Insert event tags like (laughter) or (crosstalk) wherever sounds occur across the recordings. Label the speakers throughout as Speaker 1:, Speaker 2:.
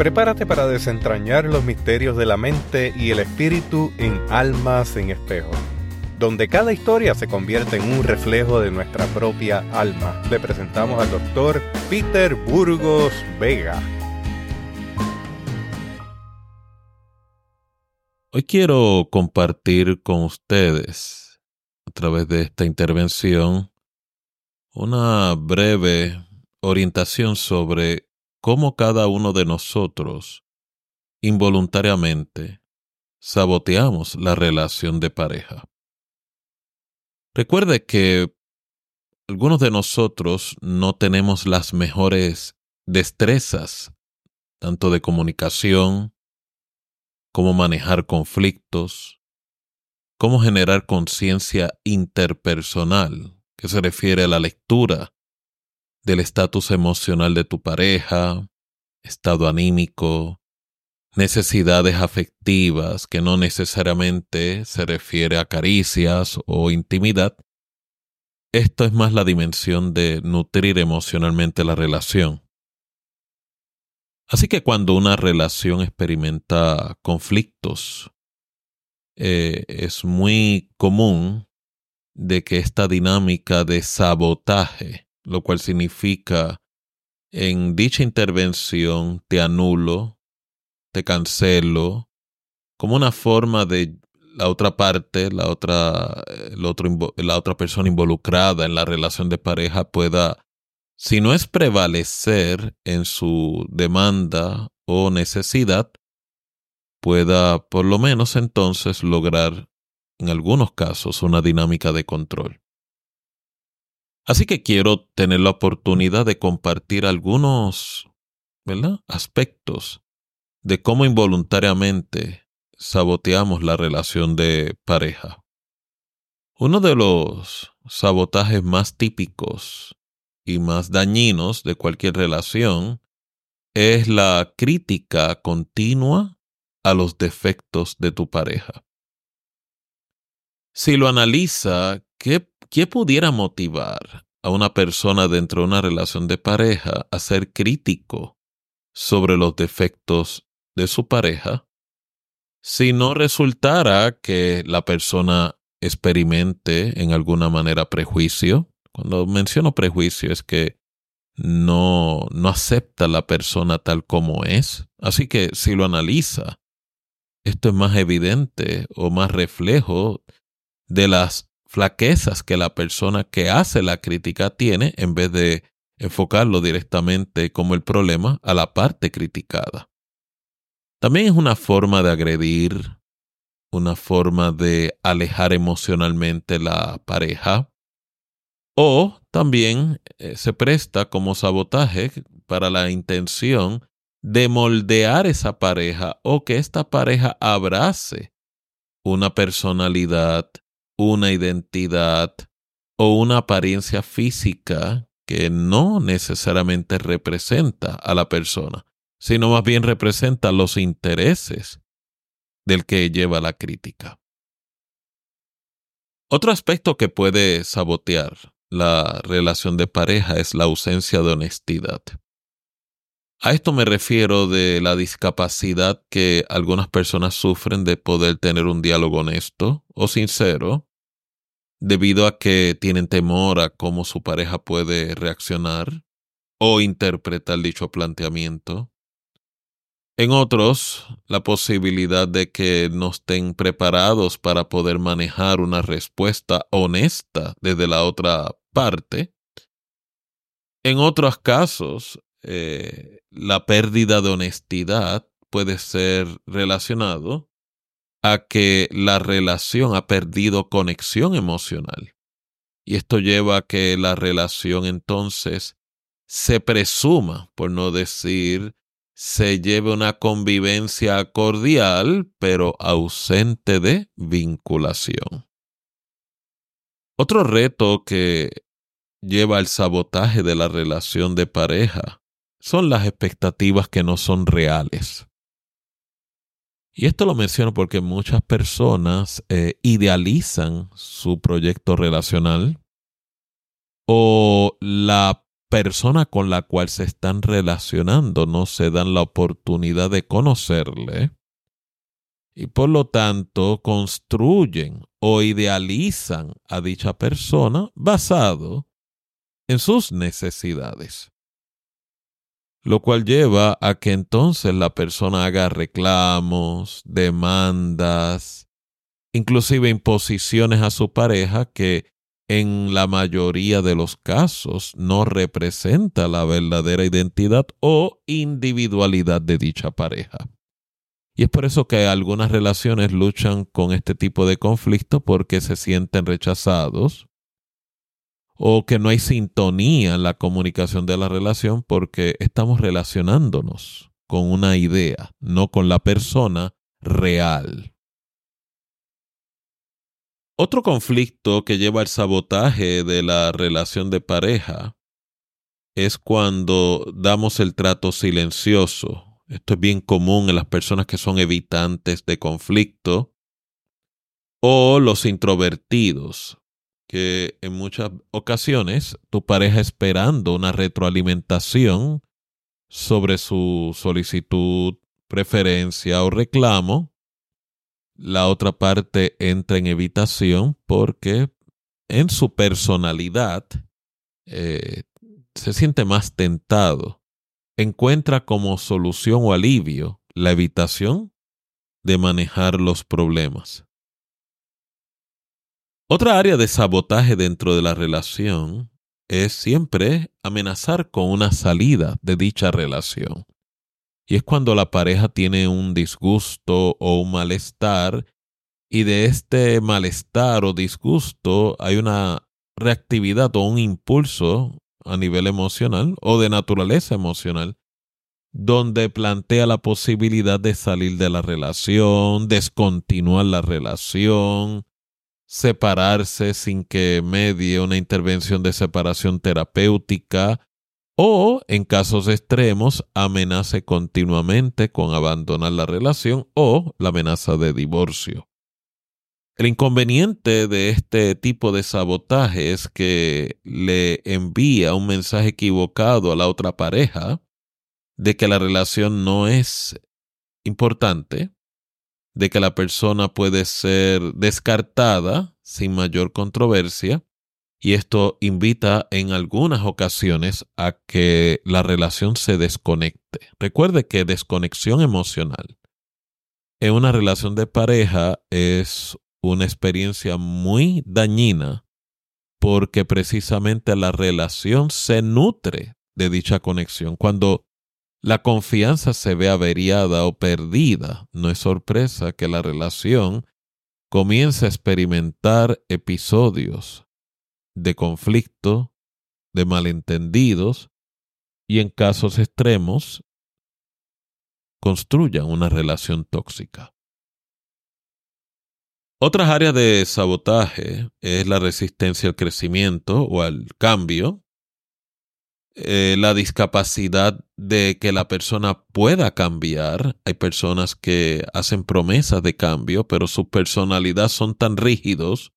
Speaker 1: Prepárate para desentrañar los misterios de la mente y el espíritu en Almas en Espejo, donde cada historia se convierte en un reflejo de nuestra propia alma. Le presentamos al doctor Peter Burgos Vega.
Speaker 2: Hoy quiero compartir con ustedes, a través de esta intervención, una breve orientación sobre cómo cada uno de nosotros involuntariamente saboteamos la relación de pareja. Recuerde que algunos de nosotros no tenemos las mejores destrezas, tanto de comunicación, como manejar conflictos, cómo generar conciencia interpersonal, que se refiere a la lectura del estatus emocional de tu pareja, estado anímico, necesidades afectivas que no necesariamente se refiere a caricias o intimidad. Esto es más la dimensión de nutrir emocionalmente la relación. Así que cuando una relación experimenta conflictos, eh, es muy común de que esta dinámica de sabotaje lo cual significa en dicha intervención te anulo, te cancelo, como una forma de la otra parte, la otra, el otro, la otra persona involucrada en la relación de pareja pueda, si no es prevalecer en su demanda o necesidad, pueda por lo menos entonces lograr en algunos casos una dinámica de control. Así que quiero tener la oportunidad de compartir algunos aspectos de cómo involuntariamente saboteamos la relación de pareja. Uno de los sabotajes más típicos y más dañinos de cualquier relación es la crítica continua a los defectos de tu pareja. Si lo analiza, ¿qué ¿qué pudiera motivar a una persona dentro de una relación de pareja a ser crítico sobre los defectos de su pareja si no resultara que la persona experimente en alguna manera prejuicio? Cuando menciono prejuicio es que no, no acepta a la persona tal como es. Así que si lo analiza, esto es más evidente o más reflejo de las flaquezas que la persona que hace la crítica tiene en vez de enfocarlo directamente como el problema a la parte criticada. También es una forma de agredir, una forma de alejar emocionalmente la pareja, o también eh, se presta como sabotaje para la intención de moldear esa pareja o que esta pareja abrace una personalidad una identidad o una apariencia física que no necesariamente representa a la persona, sino más bien representa los intereses del que lleva la crítica. Otro aspecto que puede sabotear la relación de pareja es la ausencia de honestidad. A esto me refiero de la discapacidad que algunas personas sufren de poder tener un diálogo honesto o sincero debido a que tienen temor a cómo su pareja puede reaccionar o interpretar dicho planteamiento. En otros, la posibilidad de que no estén preparados para poder manejar una respuesta honesta desde la otra parte. En otros casos, eh, la pérdida de honestidad puede ser relacionado a que la relación ha perdido conexión emocional. Y esto lleva a que la relación entonces se presuma, por no decir, se lleve una convivencia cordial, pero ausente de vinculación. Otro reto que lleva al sabotaje de la relación de pareja son las expectativas que no son reales. Y esto lo menciono porque muchas personas eh, idealizan su proyecto relacional o la persona con la cual se están relacionando no se dan la oportunidad de conocerle y por lo tanto construyen o idealizan a dicha persona basado en sus necesidades. Lo cual lleva a que entonces la persona haga reclamos, demandas, inclusive imposiciones a su pareja que en la mayoría de los casos no representa la verdadera identidad o individualidad de dicha pareja. Y es por eso que algunas relaciones luchan con este tipo de conflicto porque se sienten rechazados o que no hay sintonía en la comunicación de la relación porque estamos relacionándonos con una idea, no con la persona real. Otro conflicto que lleva al sabotaje de la relación de pareja es cuando damos el trato silencioso. Esto es bien común en las personas que son evitantes de conflicto o los introvertidos, que en muchas ocasiones tu pareja esperando una retroalimentación sobre su solicitud, preferencia o reclamo la otra parte entra en evitación porque en su personalidad eh, se siente más tentado. Encuentra como solución o alivio la evitación de manejar los problemas. Otra área de sabotaje dentro de la relación es siempre amenazar con una salida de dicha relación. Y es cuando la pareja tiene un disgusto o un malestar y de este malestar o disgusto hay una reactividad o un impulso a nivel emocional o de naturaleza emocional donde plantea la posibilidad de salir de la relación, descontinuar la relación, separarse sin que medie una intervención de separación terapéutica o, en casos extremos, amenace continuamente con abandonar la relación o la amenaza de divorcio. El inconveniente de este tipo de sabotaje es que le envía un mensaje equivocado a la otra pareja de que la relación no es importante, de que la persona puede ser descartada sin mayor controversia y esto invita en algunas ocasiones a que la relación se desconecte. Recuerde que desconexión emocional en una relación de pareja es una experiencia muy dañina porque precisamente la relación se nutre de dicha conexión. Cuando la confianza se ve averiada o perdida, no es sorpresa que la relación comience a experimentar episodios de conflicto, de malentendidos y en casos extremos construyan una relación tóxica. Otras áreas de sabotaje es la resistencia al crecimiento o al cambio, eh, la discapacidad de que la persona pueda cambiar. Hay personas que hacen promesas de cambio, pero su personalidad son tan rígidos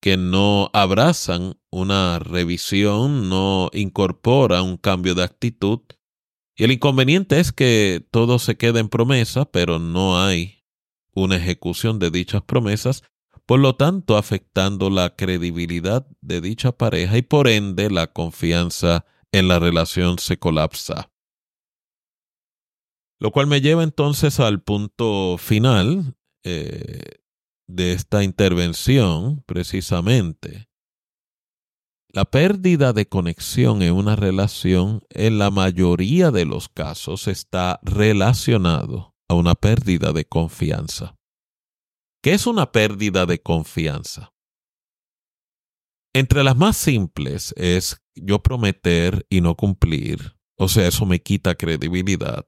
Speaker 2: que no abrazan una revisión, no incorporan un cambio de actitud. Y el inconveniente es que todo se queda en promesa, pero no hay una ejecución de dichas promesas, por lo tanto afectando la credibilidad de dicha pareja y por ende la confianza en la relación se colapsa. Lo cual me lleva entonces al punto final, eh, de esta intervención, precisamente, la pérdida de conexión en una relación en la mayoría de los casos está relacionado a una pérdida de confianza. ¿Qué es una pérdida de confianza? Entre las más simples es yo prometer y no cumplir, o sea, eso me quita credibilidad.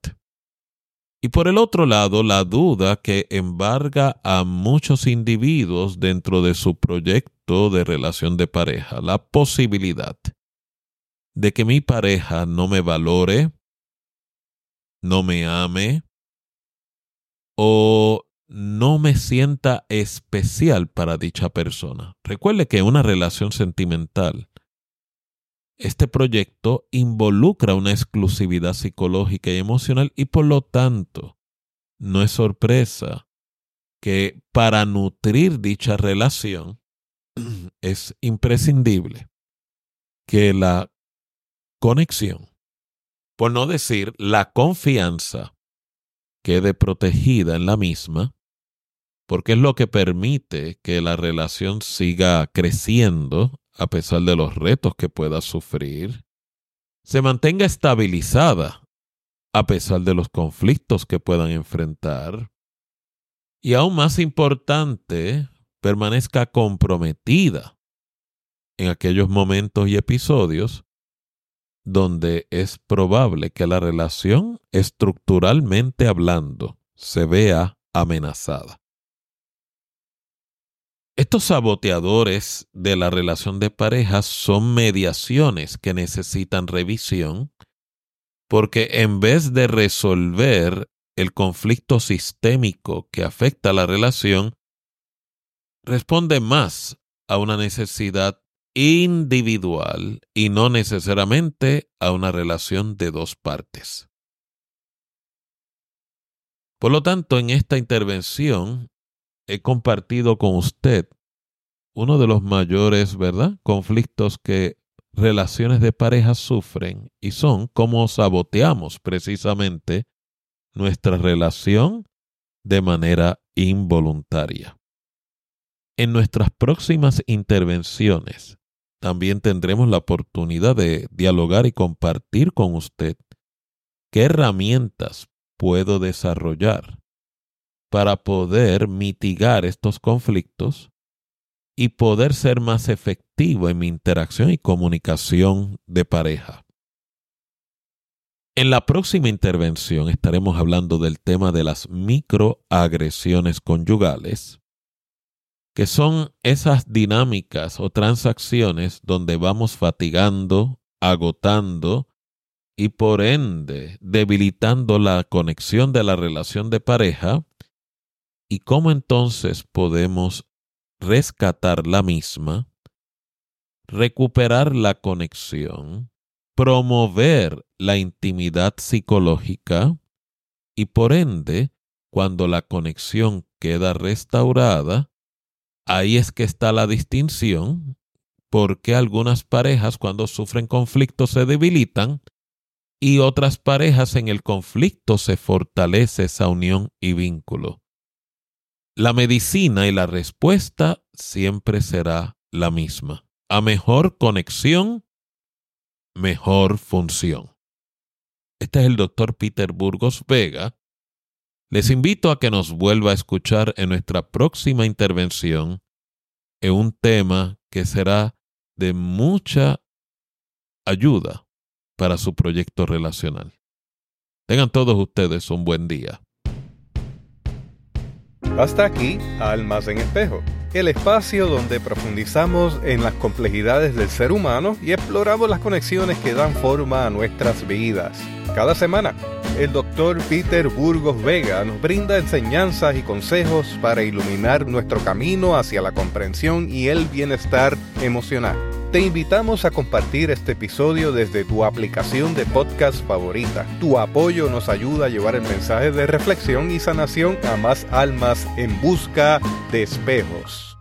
Speaker 2: Y por el otro lado, la duda que embarga a muchos individuos dentro de su proyecto de relación de pareja, la posibilidad de que mi pareja no me valore, no me ame o no me sienta especial para dicha persona. Recuerde que una relación sentimental este proyecto involucra una exclusividad psicológica y emocional y por lo tanto no es sorpresa que para nutrir dicha relación (clears throat) es imprescindible que la conexión, por no decir la confianza, quede protegida en la misma, porque es lo que permite que la relación siga creciendo a pesar de los retos que pueda sufrir, se mantenga estabilizada a pesar de los conflictos que puedan enfrentar, y aún más importante, permanezca comprometida en aquellos momentos y episodios donde es probable que la relación, estructuralmente hablando, se vea amenazada. Estos saboteadores de la relación de pareja son mediaciones que necesitan revisión porque en vez de resolver el conflicto sistémico que afecta a la relación, responde más a una necesidad individual y no necesariamente a una relación de dos partes. Por lo tanto, en esta intervención he compartido con usted uno de los mayores, ¿verdad?, conflictos que relaciones de pareja sufren y son cómo saboteamos precisamente nuestra relación de manera involuntaria. En nuestras próximas intervenciones también tendremos la oportunidad de dialogar y compartir con usted qué herramientas puedo desarrollar para poder mitigar estos conflictos y poder ser más efectivo en mi interacción y comunicación de pareja. En la próxima intervención estaremos hablando del tema de las microagresiones conyugales, que son esas dinámicas o transacciones donde vamos fatigando, agotando y por ende debilitando la conexión de la relación de pareja ¿Y cómo entonces podemos rescatar la misma, recuperar la conexión, promover la intimidad psicológica y por ende, cuando la conexión queda restaurada, ahí es que está la distinción, porque algunas parejas cuando sufren conflicto se debilitan y otras parejas en el conflicto se fortalece esa unión y vínculo. La medicina y la respuesta siempre será la misma. A mejor conexión, mejor función. Este es el doctor Peter Burgos Vega. Les invito a que nos vuelva a escuchar en nuestra próxima intervención en un tema que será de mucha ayuda para su proyecto relacional. Tengan todos ustedes un buen día.
Speaker 1: Hasta aquí, Almas en Espejo, el espacio donde profundizamos en las complejidades del ser humano y exploramos las conexiones que dan forma a nuestras vidas. Cada semana, el doctor Peter Burgos Vega nos brinda enseñanzas y consejos para iluminar nuestro camino hacia la comprensión y el bienestar emocional. Te invitamos a compartir este episodio desde tu aplicación de podcast favorita. Tu apoyo nos ayuda a llevar el mensaje de reflexión y sanación a más almas en busca de espejos.